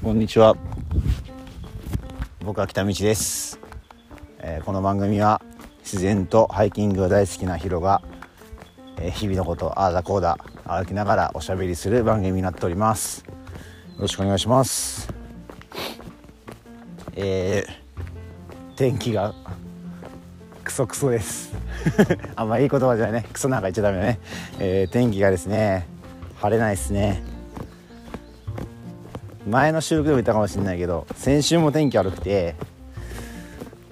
こんにちは。僕は北道です、えー、この番組は自然とハイキングが大好きなヒロが、えー、日々のことああだこうだ歩きながらおしゃべりする番組になっております。よろしくお願いします。えー、天気がクソクソです。あんまいい言葉じゃないね。クソなんか言っちゃダメだね、えー、天気がですね晴れないですね。前の収録でも言ったかもしれないけど先週も天気悪くて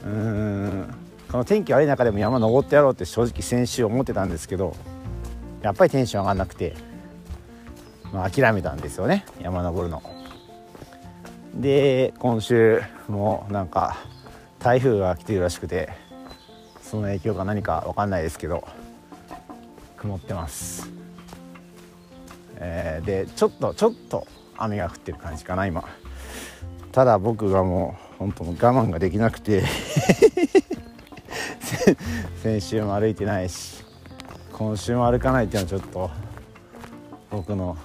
うーんこの天気悪い中でも山登ってやろうって正直先週思ってたんですけどやっぱりテンション上がんなくて、まあ、諦めたんですよね山登るの。で今週もなんか台風が来てるらしくてその影響か何か分かんないですけど曇ってます、えー、でちょっとちょっと雨が降ってる感じかな今。ただ僕がもう本当我慢ができなくて。先週も歩いてないし今週も歩かないっていうのはちょっと僕の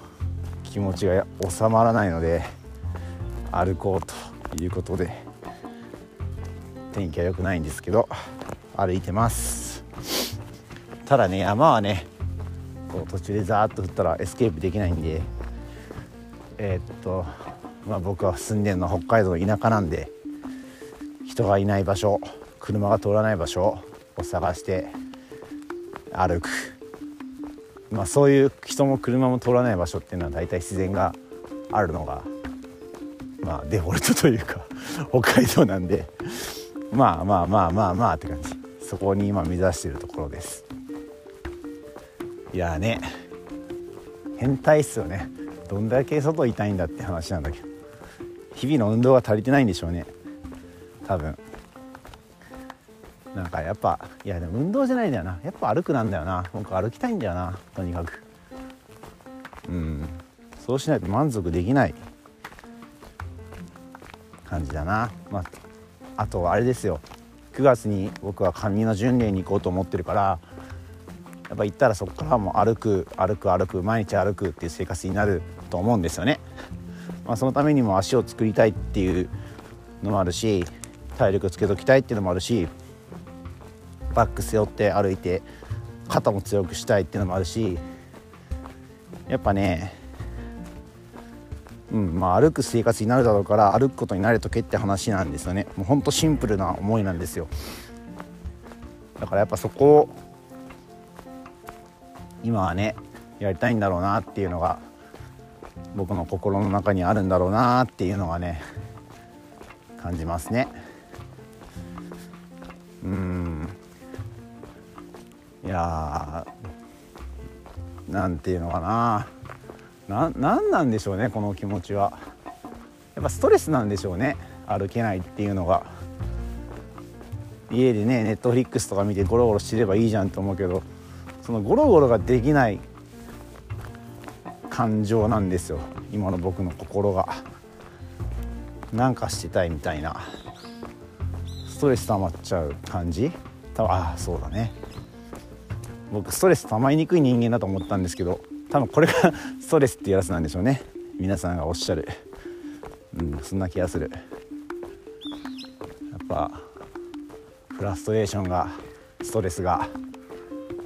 気持ちが収まらないので歩こうということで。天気は良くないんですけど歩いてます。ただね山はねこう途中でザーッと降ったらエスケープできないんでえー、っとまあ僕は住んでるのは北海道の田舎なんで人がいない場所車が通らない場所を探して歩く。まあそういう人も車も通らない場所っていうのは大体自然があるのがまあデフォルトというか北海道なんでまあまあまあまあまあって感じ。そこに今目指しているところです。いやね変態っすよね。どんだけ外痛いんだって話なんだけど。日々の運動が足りてないんでしょうね。多分。なんかやっぱいやでも運動じゃないんだよな。やっぱ歩くなんだよな。僕歩きたいんだよな。とにかく。うん。そうしないと満足できない。感じだな。まああとあれですよ。9月に僕は上の巡礼に行こうと思ってるからやっぱ行ったらそこからも歩く歩く歩く。毎日歩くっていう生活になる。と思うんですよね。まあ、そのためにも足を作りたいっていうのもあるし体力つけときたいっていうのもあるしバッグ背負って歩いて肩も強くしたいっていうのもあるしやっぱねうんまあ歩く生活になるだろうから歩くことに慣れとけって話なんですよねもうほんとシンプルな思いなんですよだからやっぱそこを今はねやりたいんだろうなっていうのが僕の心の中にあるんだろうなっていうのがね感じますね。うん。いやーなんていうのかな。ななんなんでしょうねこの気持ちは。やっぱストレスなんでしょうね歩けないっていうのが。家でねネットフリックスとか見てゴロゴロしてればいいじゃんと思うけどそのゴロゴロができない感情なんですよ。今の僕の心が。なんかしてたいみたいな。ストレス溜まっちゃう感じ？多分ああそうだね。僕ストレス溜まりにくい人間だと思ったんですけど多分これが ストレスってやつなんでしょうね。皆さんがおっしゃる。うんそんな気がする。やっぱフラストレーションがストレスが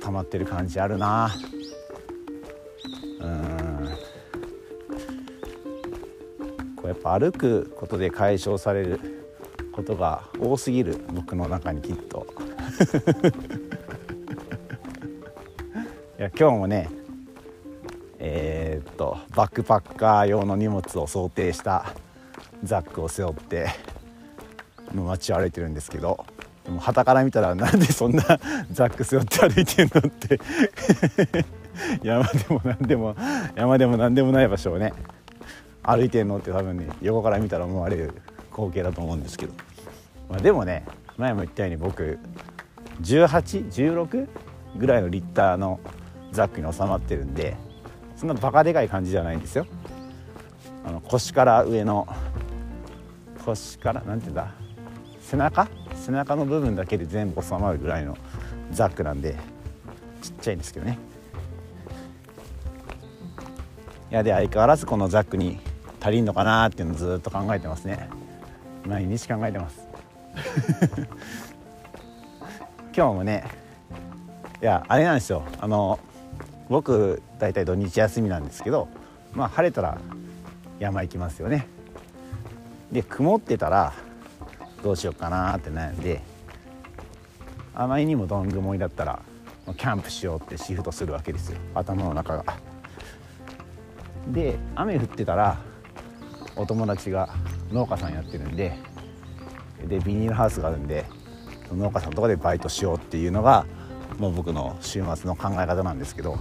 溜まってる感じあるな。こうや歩くことで解消されることが多すぎる僕の中にきっと。いや今日もねえー、っとバックパッカー用の荷物を想定したザックを背負って街を歩いてるんですけどでも旗から見たらなんで そんなザック背負って歩いてんのって。山でも何でも山でも何でもない場所をね歩いてんのって多分ね横から見たら思われる光景だと思うんですけど、まあ、でもね前も言ったように僕1816ぐらいのリッターのザックに収まってるんでそんなバカでかい感じじゃないんですよ。あの腰から上の腰から何て言うんだ？背中？背中の部分だけで全部収まるぐらいのザックなんでちっちゃいんですけどね。いやで相変わらずこのザックに足りんのかなっていうのをずっと考えてますね。毎日考えてます。今日もねいやあれなんですよ。あの僕大体土日休みなんですけどまあ晴れたら山行きますよね。で曇ってたらどうしようかなって悩んであまりにもどん曇りだったらキャンプしようってシフトするわけですよ。頭の中が。で雨降ってたらお友達が農家さんやってるんででビニールハウスがあるんで農家さんとかでバイトしようっていうのがもう僕の週末の考え方なんですけど。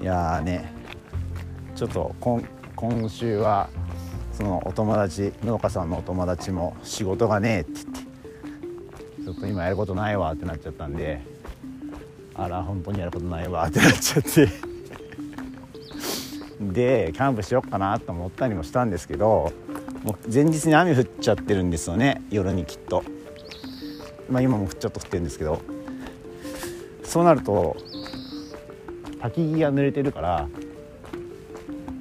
いやねちょっと今週はそのお友達農家さんのお友達も仕事がねえって言ってちょっと今やることないわってなっちゃったんであら本当にやることないわってなっちゃって。でキャンプしよっかなと思ったりもしたんですけどもう前日に雨降っちゃってるんですよね夜にきっと。まあ今もちょっと降ってるんですけど。そうなると焚き木が濡れてるから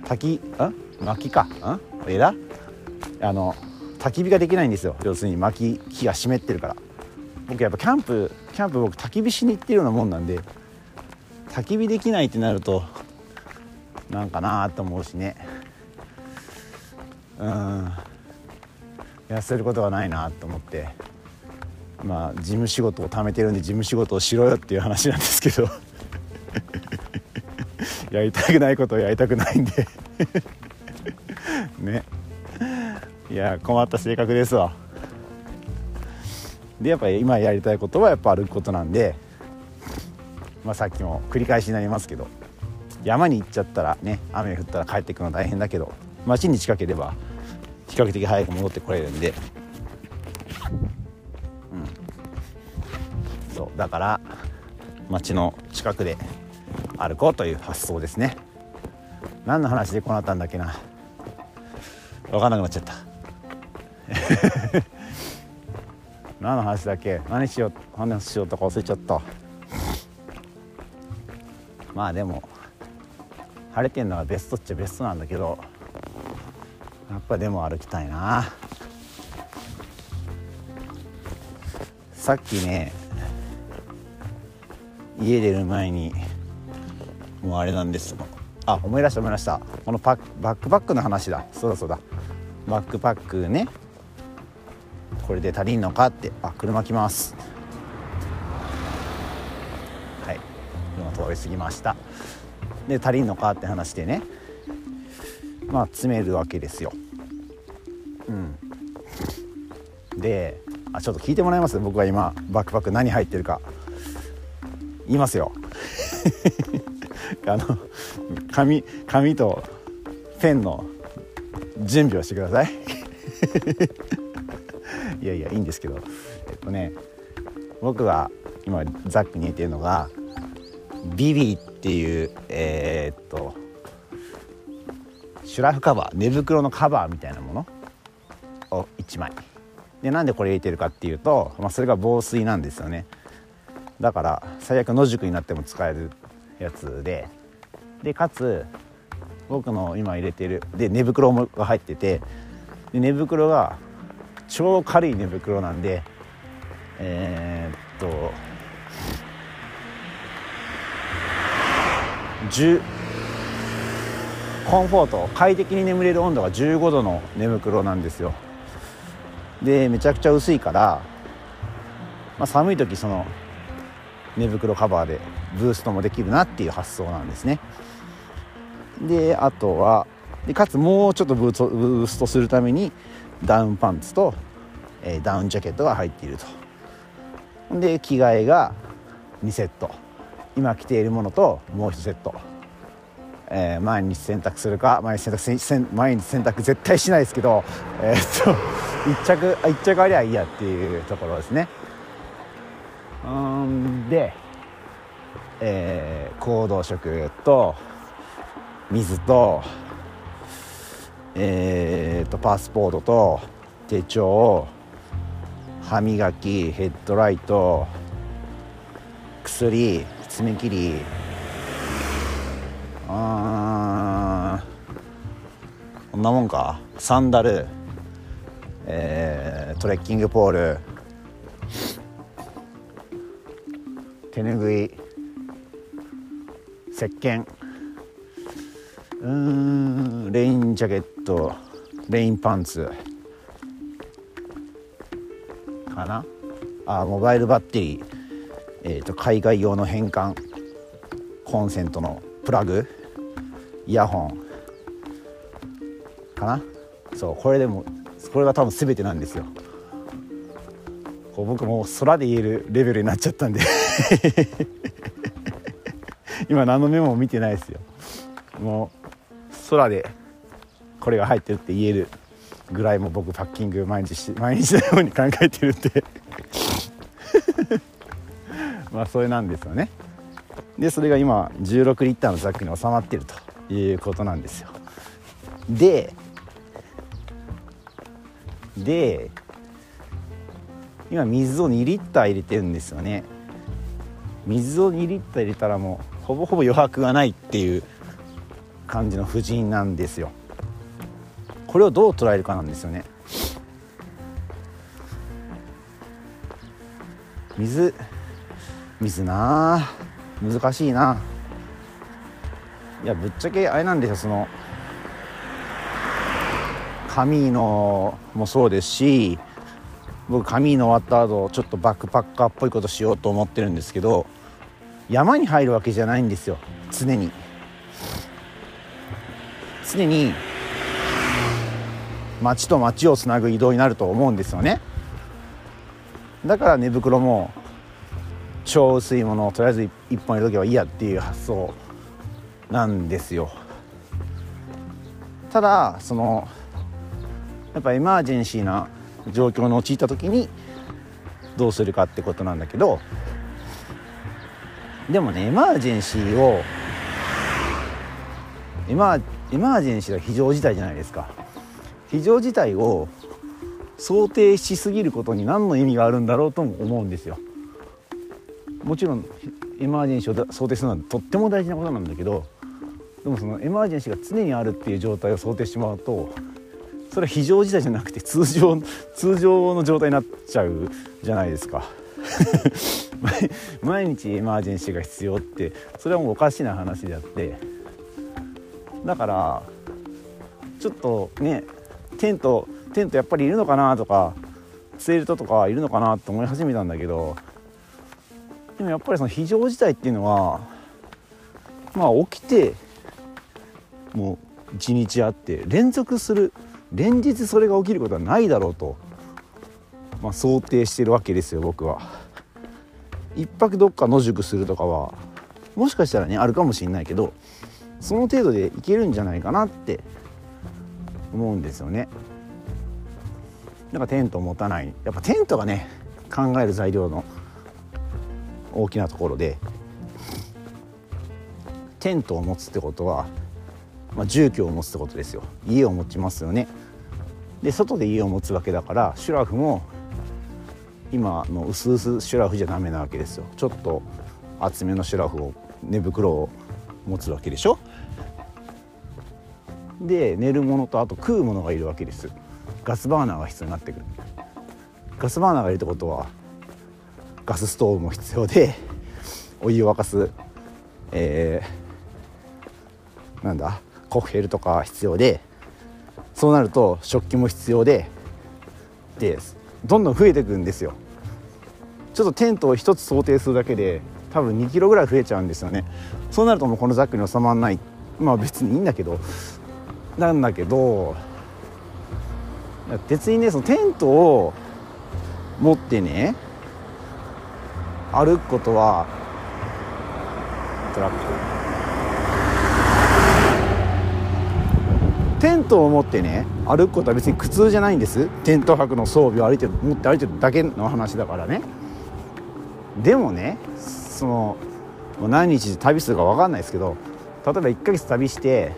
焚きあ？薪か。あ？枝？あの焚き火ができないんですよ。要するに薪木が湿ってるから。僕やっぱキャンプキャンプ僕焚き火しに行ってるようなもんなんで焚き火できないってなるとなんかなと思うしね。うん。痩せることはないなと思って。まあ事務仕事を貯めてるんで事務仕事をしろよっていう話なんですけど。やりたくないことをやりたくないんで。ね。いや困った性格ですわ。でやっぱり今やりたいことはやっぱ歩くことなんで。まあさっきも繰り返しになりますけど。山に行っちゃったらね雨降ったら帰ってくるの大変だけど町に近ければ比較的早く戻ってこれるんで。うん。そうだから町の近くで歩こうという発想ですね。何の話でこうなったんだっけな。分かんなくなっちゃった。何の話だっけ。何しよう話しようとか忘れちゃった。まあでも晴れてんのがベストっちゃベストなんだけどやっぱでも歩きたいな。さっきね家出る前にもうあれなんですあ思い出した思い出した。このパバックパックの話だ。そうだそうだ。バックパックね。これで足りんのかって。あ車来ます。はい。車通り過ぎました。で足りんのかって話でね。まあ詰めるわけですよ。うん。であちょっと聞いてもらいます？僕が今バックパック何入ってるか。言いますよ。あの紙紙とペンの準備をしてください。いやいやいいんですけど。えっとね僕が今ザックに入れてるのがビビっていうえー、っとシュラフカバー寝袋のカバーみたいなものを1枚。でなんでこれ入れてるかっていうと、まあ、それが防水なんですよね。だから最悪野宿になっても使えるやつで。でかつ僕の今入れてるで寝袋が入っててで寝袋が超軽い寝袋なんでえー、っと10コンフォート快適に眠れる温度が15度の寝袋なんですよ。でめちゃくちゃ薄いから、まあ、寒い時その寝袋カバーでブーストもできるなっていう発想なんですね。であとはでかつもうちょっとブーストするためにダウンパンツと、えー、ダウンジャケットが入っていると。で着替えが2セット。今着ているものともう1セット、えー、毎日洗濯するか毎日洗濯毎日洗濯絶対しないですけどえー、っと 1着1着ありゃいいやっていうところですね。うんで、えー、行動食と水とえーと、パスポートと手帳歯磨きヘッドライト薬爪切り。あこんなもんか。サンダル、えー、トレッキングポール。手ぬぐい。石鹸。うんレインジャケット。レインパンツ。かな。あモバイルバッテリー、えーと、海外用の変換コンセントのプラグイヤホンかな？そうこれでもこれが多分全てなんですよ。こう僕も空で言えるレベルになっちゃったんで。今何のメモも見てないですよ。もう空でこれが入ってるって言えるぐらいも僕パッキング毎日毎日のように考えてるんで。あそれなんですよね。でそれが今16リッターのザックに収まってるということなんですよ。でで今水を2リッター入れてるんですよね。水を2リッター入れたらもうほぼほぼ余白がないっていう感じの布陣なんですよ。これをどう捉えるかなんですよね。水水な。難しいな。いやぶっちゃけあれなんですよそのカミーノもそうですし僕カミーノ終わった後ちょっとバックパッカーっぽいことしようと思ってるんですけど山に入るわけじゃないんですよ常に。常に町と町をつなぐ移動になると思うんですよね。だから寝袋も超薄いものをとりあえず1本入れとけばいいやっていう発想なんですよ。ただそのやっぱエマージェンシーな状況に陥った時にどうするかってことなんだけどでもねエマージェンシーをエマエマージェンシーは非常事態じゃないですか。非常事態を想定しすぎることに何の意味があるんだろうとも思うんですよ。もちろんエマージェンシーを想定するのはとっても大事なことなんだけどでもそのエマージェンシーが常にあるっていう状態を想定してしまうとそれは非常事態じゃなくて通常通常の状態になっちゃうじゃないですか。毎日エマージェンシーが必要ってそれはもうおかしな話であって。だからちょっとねテントテントやっぱりいるのかなとかツイルトとかいるのかなと思い始めたんだけどでもやっぱりその非常事態っていうのはまあ起きてもう一日あって連続する連日それが起きることはないだろうと、まあ、想定してるわけですよ僕は。一泊どっか野宿するとかはもしかしたらねあるかもしれないけどその程度でいけるんじゃないかなって思うんですよね。なんかテント持たないやっぱテントがね考える材料の大きなところでテントを持つってことは、まあ、住居を持つってことですよ。家を持ちますよね。で外で家を持つわけだからシュラフも今の薄々シュラフじゃダメなわけですよ。ちょっと厚めのシュラフを寝袋を持つわけでしょ。で寝るものとあと食うものがいるわけです。ガスバーナーが必要になってくる。ガスバーナーがいるってことはガスストーブも必要でお湯を沸かす、えー、なんだコッヘルとか必要でそうなると食器も必要ででどんどん増えていくんですよ。ちょっとテントを1つ想定するだけで多分2キロぐらい増えちゃうんですよね。そうなるともうこのザックに収まらない。まあ別にいいんだけど。なんだけど別にねそのテントを持ってね歩くことはトラック。テントを持ってね歩くことは別に苦痛じゃないんです。テント泊の装備を歩いて持って歩いてるだけの話だからね。でもねその何日で旅するか分かんないですけど例えば1ヶ月旅して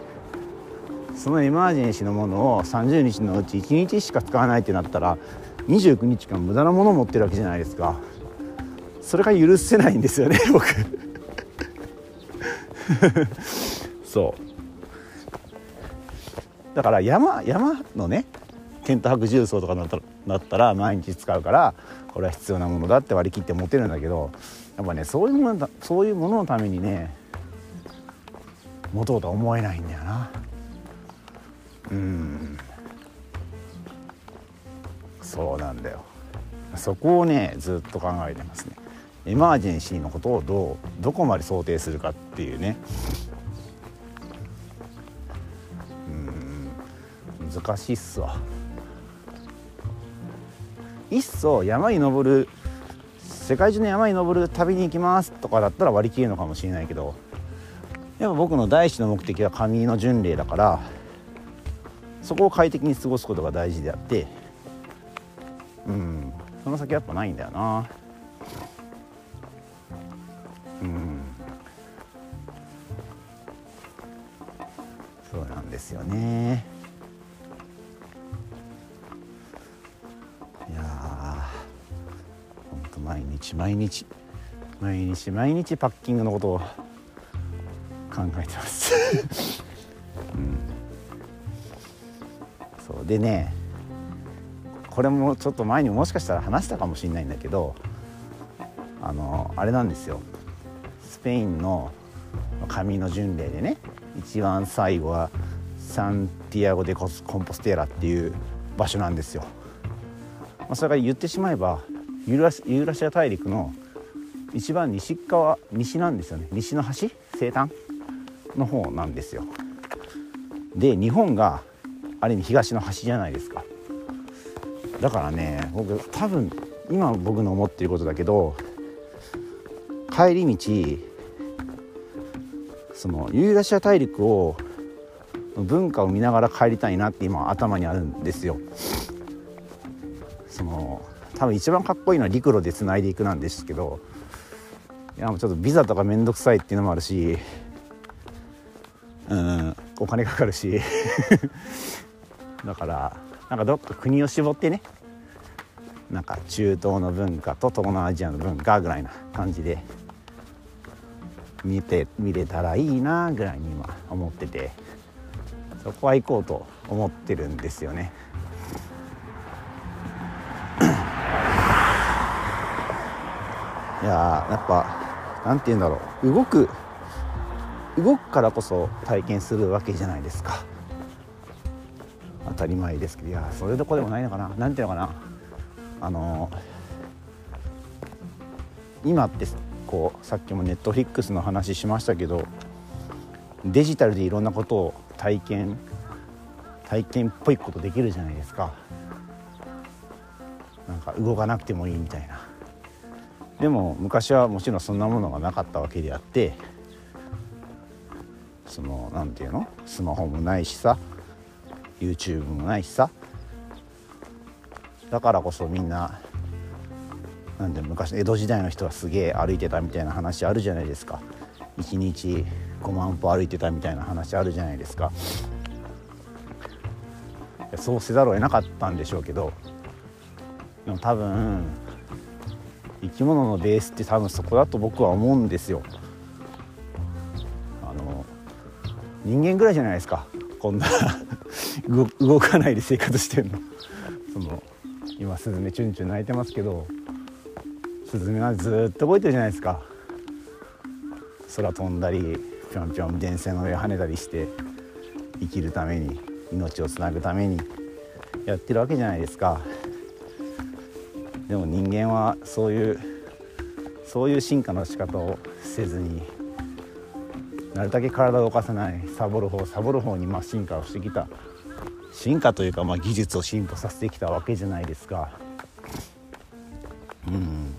そのエマージェンシーのものを30日のうち1日しか使わないってなったら29日間無駄なものを持ってるわけじゃないですか。それが許せないんですよね 僕。そう。だから山山のねテント泊重曹とかだったらだったら毎日使うからこれは必要なものだって割り切って持てるんだけどやっぱねそういうものそういうもののためにね持とうとは思えないんだよな。うん。そうなんだよ。そこをねずっと考えてますね。エマージェンシーのことをどうどこまで想定するかっていうね。うん難しいっすわ。いっそ山に登る世界中の山に登る旅に行きますとかだったら割り切るのかもしれないけどやっぱ僕の第一の目的は神の巡礼だからそこを快適に過ごすことが大事であってうんその先やっぱないんだよな。ですよね。いやほんと毎日毎日毎日毎日パッキングのことを考えてます。うん。そう。でねこれもちょっと前にもしかしたら話したかもしれないんだけどあのあれなんですよ。スペインの神の巡礼でね一番最後はサンティアゴ・デ・コスコンポステーラっていう場所なんですよ。まあ、それから言ってしまえばユーラシユーラシア大陸の一番西側西なんですよね西の端西端の方なんですよ。で日本がある意味東の端じゃないですか。だからね僕多分今僕の思ってることだけど帰り道そのユーラシア大陸を文化を見ながら帰りたいなって今頭にあるんですよ。その多分一番かっこいいのは陸路でつないでいくなんですけどいやもうちょっとビザとか面倒くさいっていうのもあるしうんお金かかるし だからなんかどっか国を絞ってねなんか中東の文化と東南アジアの文化ぐらいな感じで見て見れたらいいなぐらいに今思っててそこは行こうと思ってるんですよね。いややっぱなんて言うんだろう。動く動くからこそ体験するわけじゃないですか。当たり前ですけど。いやそれどこでもないのかな。なんていうのかな。あの今ってこうさっきもネットフリックスの話しましたけどデジタルでいろんなことを体験体験っぽいことできるじゃないですか。なんか動かなくてもいいみたいな。でも昔はもちろんそんなものがなかったわけであってその何て言うの？スマホもないしさ YouTube もないしさ。だからこそみんななんで昔江戸時代の人はすげえ歩いてたみたいな話あるじゃないですか。1日5万歩歩いてたみたいな話あるじゃないですか。そうせざるを得なかったんでしょうけどでも多分生き物のベースって多分そこだと僕は思うんですよ。あの人間ぐらいじゃないですか。こんな 動かないで生活してるの。その今スズメチュンチュン鳴いてますけどスズメはずっと動いてるじゃないですか。空飛んだりぴょんぴょん電線の上跳ねたりして生きるために命をつなぐためにやってるわけじゃないですか。でも人間はそういうそういう進化の仕方をせずになるだけ体を動かさないサボる方サボる方にまあ進化をしてきた。進化というかまあ技術を進歩させてきたわけじゃないですか。うん。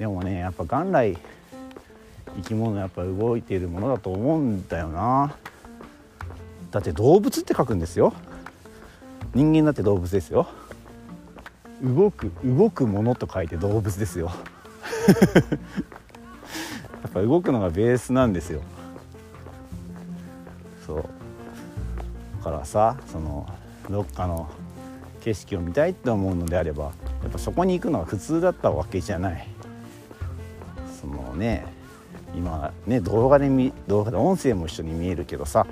でもねやっぱ元来生き物やっぱ動いているものだと思うんだよな。だって動物って書くんですよ。人間だって動物ですよ。動く動くものと書いて動物ですよ。やっぱ動くのがベースなんですよ。そう。だからさそのどっかの景色を見たいって思うのであればやっぱそこに行くのは普通だったわけじゃない。そのね今ね動画で見動画で音声も一緒に見えるけどさ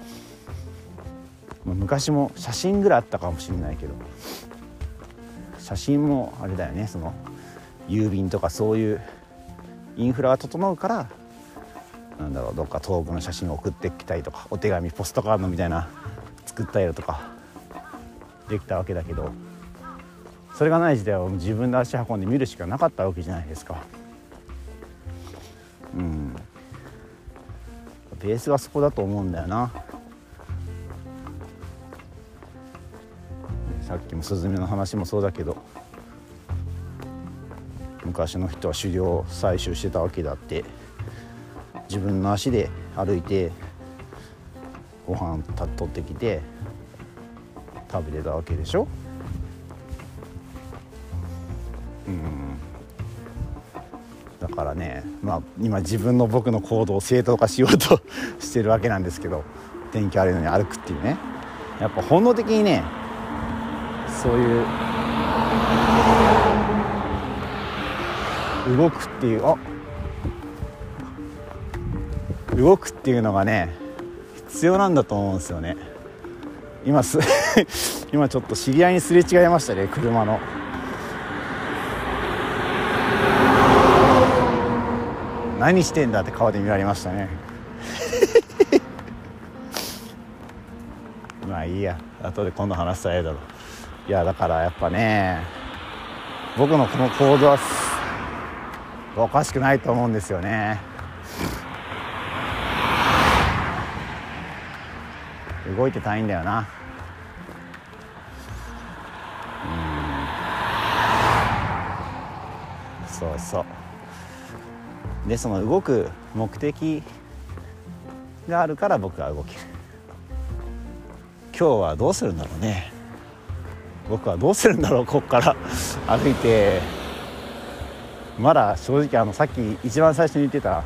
昔も写真ぐらいあったかもしれないけど写真もあれだよねその郵便とかそういうインフラが整うからなんだろうどっか遠くの写真を送ってきたりとかお手紙ポストカードみたいな作ったりとかできたわけだけどそれがない時代は自分で足運んで見るしかなかったわけじゃないですか。ベースがそこだと思うんだよな。さっきもスズメの話もそうだけど昔の人は狩猟採集してたわけだって自分の足で歩いてご飯取ってきて食べてたわけでしょ。ねまあ今自分の僕の行動を正当化しようと してるわけなんですけど天気悪いのに歩くっていうね。やっぱ本能的にねそういう動くっていうあ動くっていうのがね必要なんだと思うんですよね。今す 今ちょっと知り合いにすれ違いましたね車の。何してんだって顔で見られましたね。まあいいや。後で今度話したらええだろいやだからやっぱね僕のこの行動はおかしくないと思うんですよね。動いてたいんだよな。うん。そうそう。でその動く目的があるから僕は動ける。今日はどうするんだろうね。僕はどうするんだろうここから。歩いて。まだ正直あのさっき一番最初に言ってた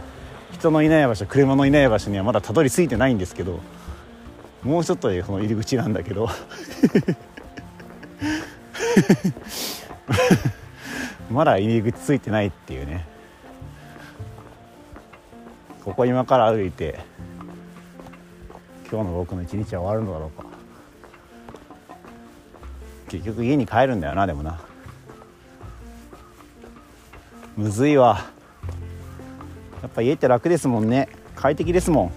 人のいない場所車のいない場所にはまだたどり着いてないんですけどもうちょっとでその入り口なんだけど。まだ入り口ついてないっていうね。ここ今から歩いて今日の僕の一日は終わるのだろうか。結局家に帰るんだよなでもな。むずいわ。やっぱ家って楽ですもんね。快適ですもん。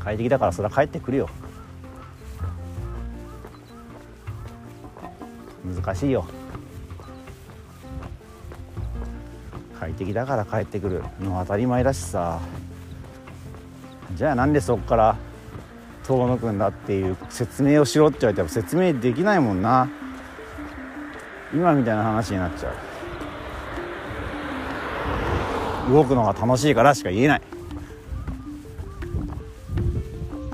快適だからそれは帰ってくるよ。難しいよ。快適だから帰ってくるの当たり前だしさ。じゃあなんでそこから遠野くんだっていう説明をしろって言われても説明できないもんな。今みたいな話になっちゃう。動くのが楽しいからしか言えない。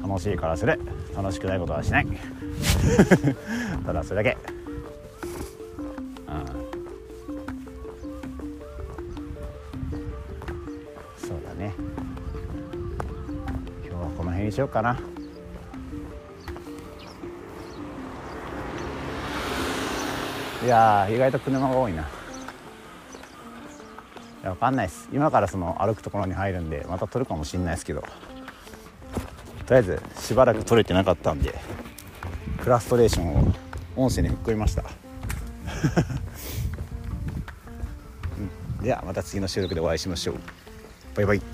楽しいからする。楽しくないことはしない。ただそれだけ。しようかな。いや意外と車が多いな。いや分かんないです。今からその歩くところに入るんでまた撮るかもしんないですけど。とりあえずしばらく撮れてなかったんでフラストレーションを音声に吹っ込みました、ではまた次の収録でお会いしましょう。バイバイ。